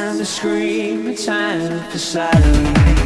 Time to scream, a time for silence.